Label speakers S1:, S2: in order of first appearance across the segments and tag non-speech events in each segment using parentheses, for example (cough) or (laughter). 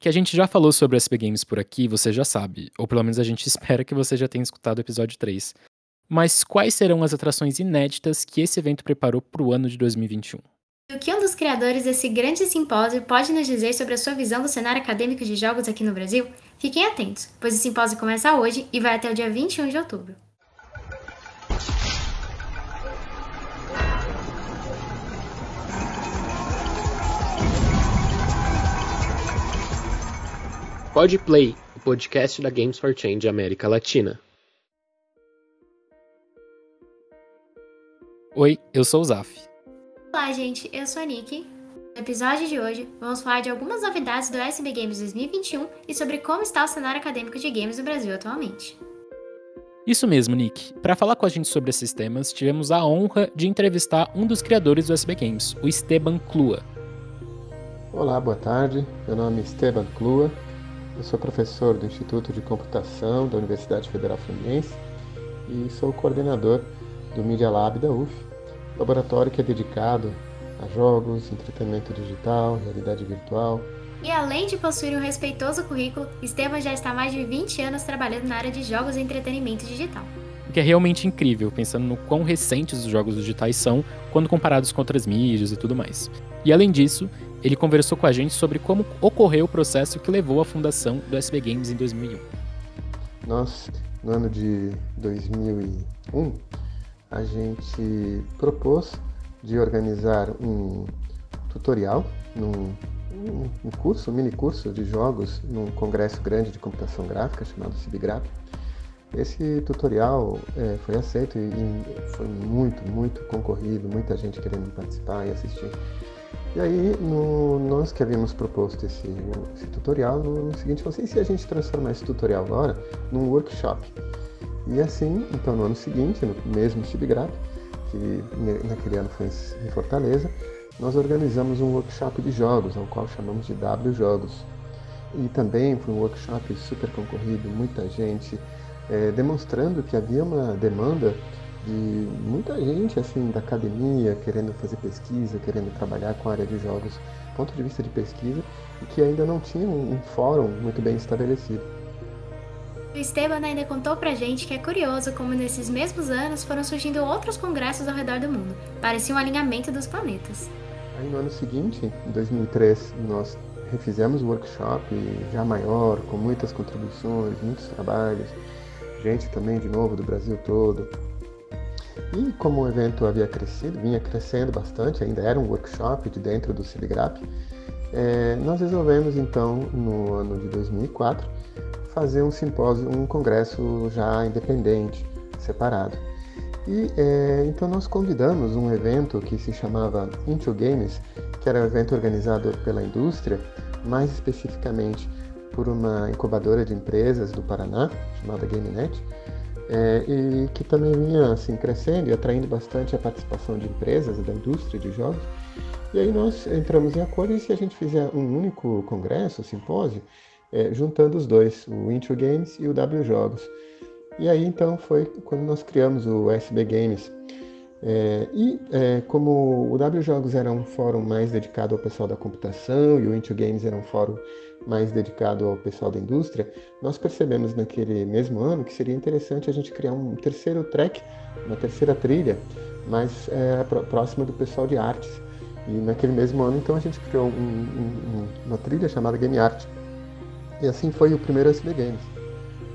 S1: Que a gente já falou sobre SB Games por aqui, você já sabe, ou pelo menos a gente (laughs) espera que você já tenha escutado o episódio 3. Mas quais serão as atrações inéditas que esse evento preparou para o ano de 2021?
S2: O que um dos criadores desse grande simpósio pode nos dizer sobre a sua visão do cenário acadêmico de jogos aqui no Brasil? Fiquem atentos, pois o simpósio começa hoje e vai até o dia 21 de outubro.
S3: Podplay, o podcast da Games for Change América Latina.
S1: Oi, eu sou o Zaf.
S2: Olá, gente, eu sou a Nick. No episódio de hoje, vamos falar de algumas novidades do SB Games 2021 e sobre como está o cenário acadêmico de games no Brasil atualmente.
S1: Isso mesmo, Nick. Para falar com a gente sobre esses temas, tivemos a honra de entrevistar um dos criadores do SB Games, o Esteban Klua.
S4: Olá, boa tarde. Meu nome é Esteban Klua. Eu sou professor do Instituto de Computação da Universidade Federal Fluminense e sou coordenador do Media Lab da UF, laboratório que é dedicado a jogos, entretenimento digital, realidade virtual.
S2: E além de possuir um respeitoso currículo, Esteban já está há mais de 20 anos trabalhando na área de jogos e entretenimento digital.
S1: O que é realmente incrível, pensando no quão recentes os jogos digitais são quando comparados com outras mídias e tudo mais. E além disso, ele conversou com a gente sobre como ocorreu o processo que levou à fundação do SB Games em 2001.
S4: Nós, no ano de 2001, a gente propôs de organizar um tutorial, num, um curso, um mini curso de jogos num congresso grande de computação gráfica chamado CIBGRAP. Esse tutorial é, foi aceito e, e foi muito, muito concorrido, muita gente querendo participar e assistir. E aí, no, nós que havíamos proposto esse, esse tutorial, no, seguinte, falou assim, e se a gente transformar esse tutorial agora num workshop? E assim, então no ano seguinte, no mesmo Cibigrap, que naquele ano foi em Fortaleza, nós organizamos um workshop de jogos, ao qual chamamos de W Jogos. E também foi um workshop super concorrido, muita gente, é, demonstrando que havia uma demanda de muita gente assim da academia querendo fazer pesquisa, querendo trabalhar com a área de jogos, ponto de vista de pesquisa, e que ainda não tinha um, um fórum muito bem estabelecido.
S2: O Esteban ainda contou pra gente que é curioso como nesses mesmos anos foram surgindo outros congressos ao redor do mundo. Parecia um alinhamento dos planetas.
S4: Aí no ano seguinte, em 2003, nós refizemos o workshop já maior, com muitas contribuições, muitos trabalhos, gente também de novo do Brasil todo. E como o evento havia crescido, vinha crescendo bastante, ainda era um workshop de dentro do Ciligrap, é, nós resolvemos então, no ano de 2004, fazer um simpósio, um congresso já independente, separado. E é, então nós convidamos um evento que se chamava Into Games, que era um evento organizado pela indústria, mais especificamente por uma incubadora de empresas do Paraná, chamada GameNet, é, e que também vinha assim, crescendo e atraindo bastante a participação de empresas da indústria de jogos. E aí nós entramos em acordo e se a gente fizer um único congresso, simpósio, é, juntando os dois, o Intro Games e o W Jogos. E aí então foi quando nós criamos o SB Games. É, e é, como o W Jogos era um fórum mais dedicado ao pessoal da computação e o Intro Games era um fórum mais dedicado ao pessoal da indústria, nós percebemos naquele mesmo ano que seria interessante a gente criar um terceiro track, uma terceira trilha, mais é, próxima do pessoal de artes. E naquele mesmo ano, então, a gente criou um, um, uma trilha chamada Game Art, e assim foi o primeiro SB Games.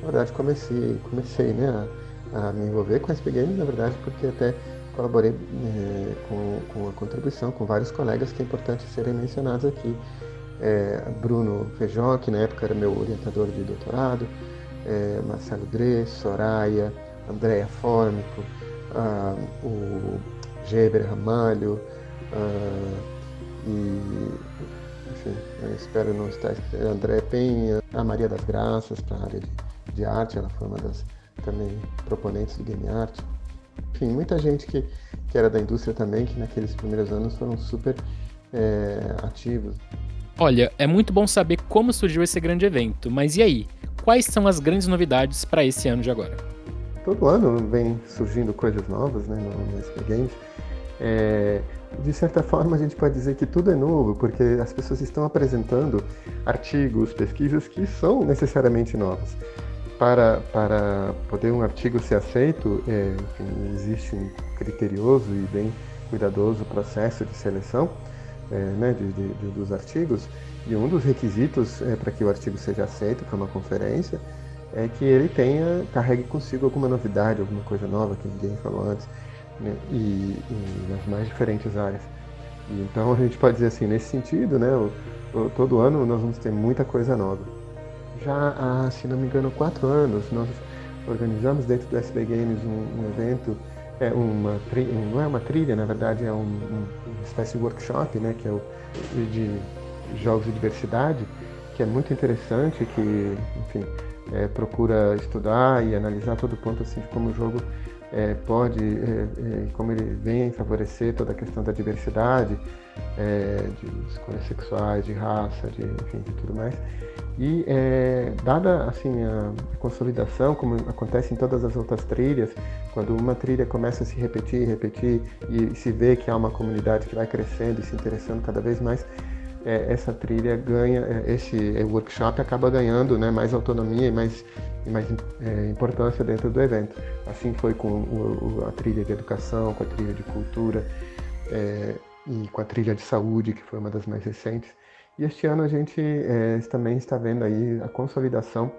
S4: Na verdade, comecei, comecei né, a, a me envolver com SB Games, na verdade, porque até colaborei é, com, com a contribuição com vários colegas que é importante serem mencionados aqui. É, Bruno Feijó, que na época era meu orientador de doutorado, é, Marcelo Dre, Soraya, Andréa Fórmico, ah, o Geber Ramalho, ah, e enfim, espero não estar. André Penha, a Maria das Graças para a área de, de, arte, ela foi uma das também proponentes do game art. Enfim, muita gente que, que era da indústria também, que naqueles primeiros anos foram super é, ativos.
S1: Olha, é muito bom saber como surgiu esse grande evento, mas e aí? Quais são as grandes novidades para esse ano de agora?
S4: Todo ano vem surgindo coisas novas né, no, no Games. É, de certa (laughs) forma, a gente pode dizer que tudo é novo, porque as pessoas estão apresentando artigos, pesquisas que são necessariamente novos. Para, para poder um artigo ser aceito, é, enfim, existe um criterioso e bem cuidadoso processo de seleção é, né, de, de, dos artigos, e um dos requisitos é, para que o artigo seja aceito para uma conferência é que ele tenha, carregue consigo alguma novidade, alguma coisa nova que ninguém falou antes né? e, e, nas mais diferentes áreas. E, então a gente pode dizer assim, nesse sentido, né, o, o, todo ano nós vamos ter muita coisa nova. Já há, se não me engano, quatro anos, nós organizamos dentro do SB Games um, um evento, é uma não é uma trilha, na verdade é um, uma espécie de workshop, né, que é o de jogos de diversidade, que é muito interessante, que, enfim, é, procura estudar e analisar todo o ponto assim de como o jogo é, pode, é, é, como ele vem favorecer toda a questão da diversidade, é, de escolhas sexuais, de raça, de, enfim, de tudo mais. E é, dada assim a, a, consolidação, como acontece em todas as outras trilhas, quando uma trilha começa a se repetir, repetir e se vê que há uma comunidade que vai crescendo e se interessando cada vez mais, é, essa trilha ganha, é, esse workshop acaba ganhando né, mais autonomia e mais, e mais é, importância dentro do evento. Assim foi com o, a trilha de educação, com a trilha de cultura é, e com a trilha de saúde, que foi uma das mais recentes. E este ano a gente é, também está vendo aí a consolidação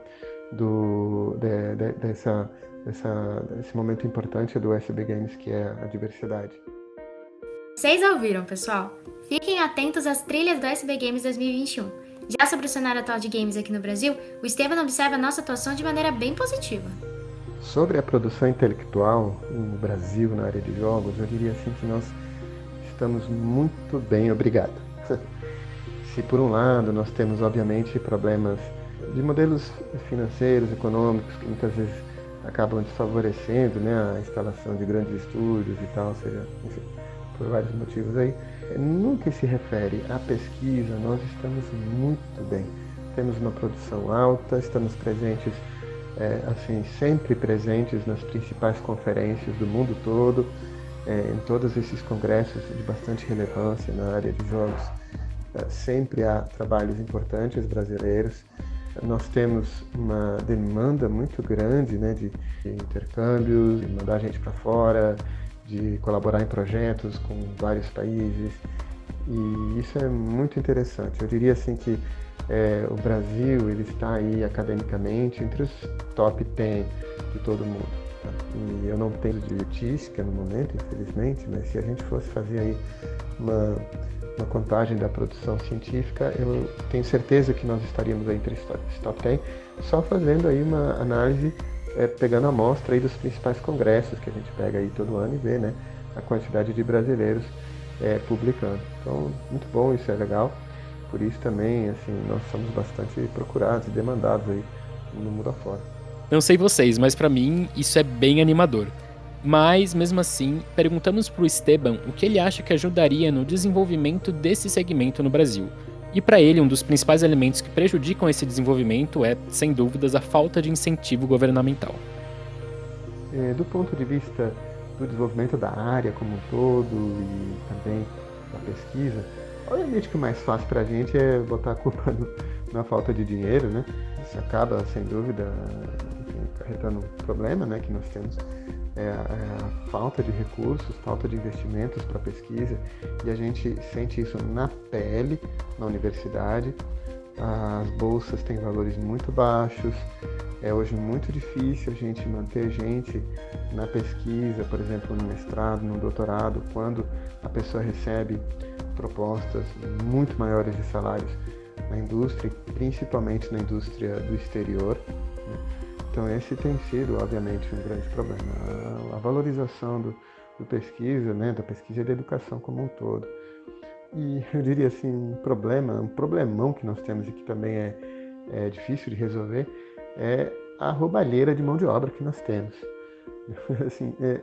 S4: do, de, de, dessa, dessa, desse momento importante do SB Games, que é a diversidade.
S2: Vocês ouviram, pessoal? Fiquem atentos às trilhas do SB Games 2021. Já sobre o cenário atual de games aqui no Brasil, o Estevam observa a nossa atuação de maneira bem positiva.
S4: Sobre a produção intelectual no Brasil, na área de jogos, eu diria assim que nós estamos muito bem, obrigado. (laughs) Se por um lado nós temos obviamente problemas de modelos financeiros, econômicos, que muitas vezes acabam desfavorecendo né, a instalação de grandes estúdios e tal, seja, enfim, por vários motivos aí. No que se refere à pesquisa, nós estamos muito bem. Temos uma produção alta, estamos presentes, é, assim, sempre presentes nas principais conferências do mundo todo, é, em todos esses congressos de bastante relevância na área de jogos. É, sempre há trabalhos importantes brasileiros. Nós temos uma demanda muito grande né, de, de intercâmbios, de mandar gente para fora, de colaborar em projetos com vários países e isso é muito interessante. Eu diria assim que é, o Brasil ele está aí academicamente entre os top 10 de todo mundo. Tá? E eu não tenho de estatística no momento, infelizmente, mas se a gente fosse fazer aí uma, uma contagem da produção científica, eu tenho certeza que nós estaríamos aí entre os top 10, só fazendo aí uma análise é, pegando a amostra aí dos principais congressos que a gente pega aí todo ano e vê né, a quantidade de brasileiros é, publicando. Então, muito bom, isso é legal. Por isso também, assim, nós somos bastante procurados e demandados aí no mundo afora.
S1: Não sei vocês, mas para mim isso é bem animador. Mas, mesmo assim, perguntamos para o Esteban o que ele acha que ajudaria no desenvolvimento desse segmento no Brasil. E para ele, um dos principais elementos que prejudicam esse desenvolvimento é, sem dúvidas, a falta de incentivo governamental.
S4: É, do ponto de vista do desenvolvimento da área como um todo e também da pesquisa, obviamente que o mais fácil para a gente é botar a culpa (laughs) no, na falta de dinheiro, né? Isso acaba, sem dúvida, acarretando um problema né, que nós temos é é falta de recursos, falta de investimentos para pesquisa e a gente sente isso na pele na universidade. As bolsas têm valores muito baixos, é hoje muito difícil a gente manter gente na pesquisa, por exemplo, no mestrado, no doutorado, quando a pessoa recebe propostas muito maiores de salários na indústria, principalmente na indústria do exterior. Então esse tem sido, obviamente, um grande problema. A, valorização do, do pesquisa, né, da pesquisa e da educação como um todo. E (laughs) eu diria assim, um problema, um problemão que nós temos e que também é, é difícil de resolver, é a roubalheira de mão de obra que nós temos. (laughs) assim, é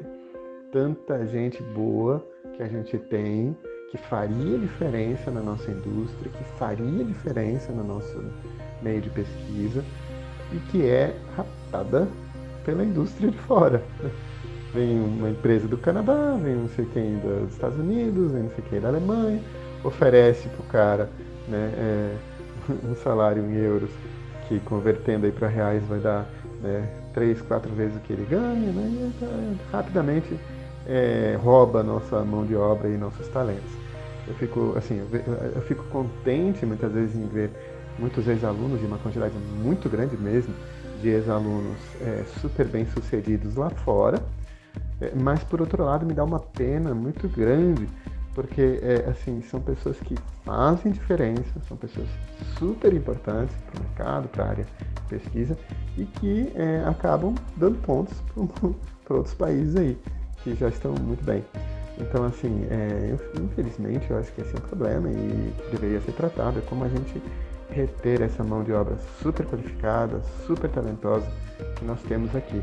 S4: tanta gente boa que a gente tem, que faria diferença na nossa indústria, que faria diferença no nosso meio de pesquisa, e que é raptada pela indústria de fora. vem uma empresa do Canadá, vem não sei quem dos Estados Unidos, vem não sei quem da Alemanha, oferece pro cara né, é, (laughs) um salário em euros que convertendo aí para reais vai dar né, três, quatro vezes o que ele ganha, né, e então, rapidamente é, rouba a nossa mão de obra e nossos talentos. Eu fico assim, eu fico contente muitas vezes em ver muitos ex-alunos e uma quantidade muito grande mesmo de ex-alunos é, super bem sucedidos lá fora, é, mas por outro lado me dá uma pena muito grande porque é, assim são pessoas que fazem diferença, são pessoas super importantes para o mercado, para a área de pesquisa e que é, acabam dando pontos (laughs) para outros países aí que já estão muito bem. Então, assim, é, infelizmente, eu acho que esse é um problema e deveria ser tratado. É como a gente reter essa mão de obra super qualificada, super talentosa que nós temos aqui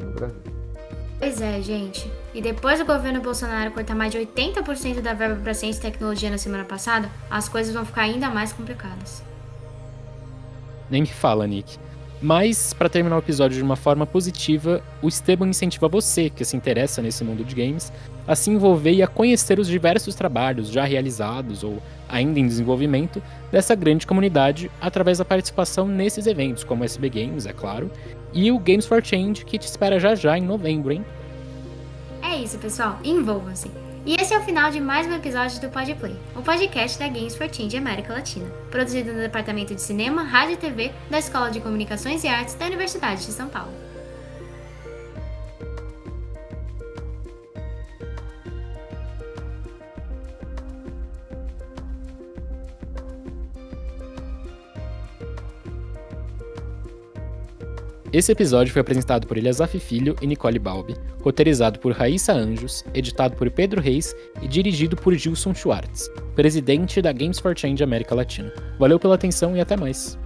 S4: no Brasil.
S2: Pois é, gente. E depois do governo Bolsonaro cortar mais de 80% da verba para ciência e tecnologia na semana passada, as coisas vão ficar ainda mais complicadas.
S1: Nem me fala, Nick. Mas, para terminar o episódio de uma forma positiva, o Esteban incentiva você, que se interessa nesse mundo de games, a se envolver e a conhecer os diversos trabalhos já realizados ou ainda em desenvolvimento dessa grande comunidade através da participação nesses eventos, como o SB Games, é claro, e o Games for Change, que te espera já já em novembro, hein?
S2: É isso, pessoal. Envolvam-se. E esse é o final de mais um episódio do Podplay, o podcast da Games for Change América Latina, produzido no Departamento de Cinema, Rádio e TV da Escola de Comunicações e Artes da Universidade de São Paulo.
S1: Esse episódio foi apresentado por Eliasaf Filho e Nicole Balbi, roteirizado por Raíssa Anjos, editado por Pedro Reis e dirigido por Gilson Schwartz, presidente da Games for Change América Latina. Valeu pela atenção e até mais!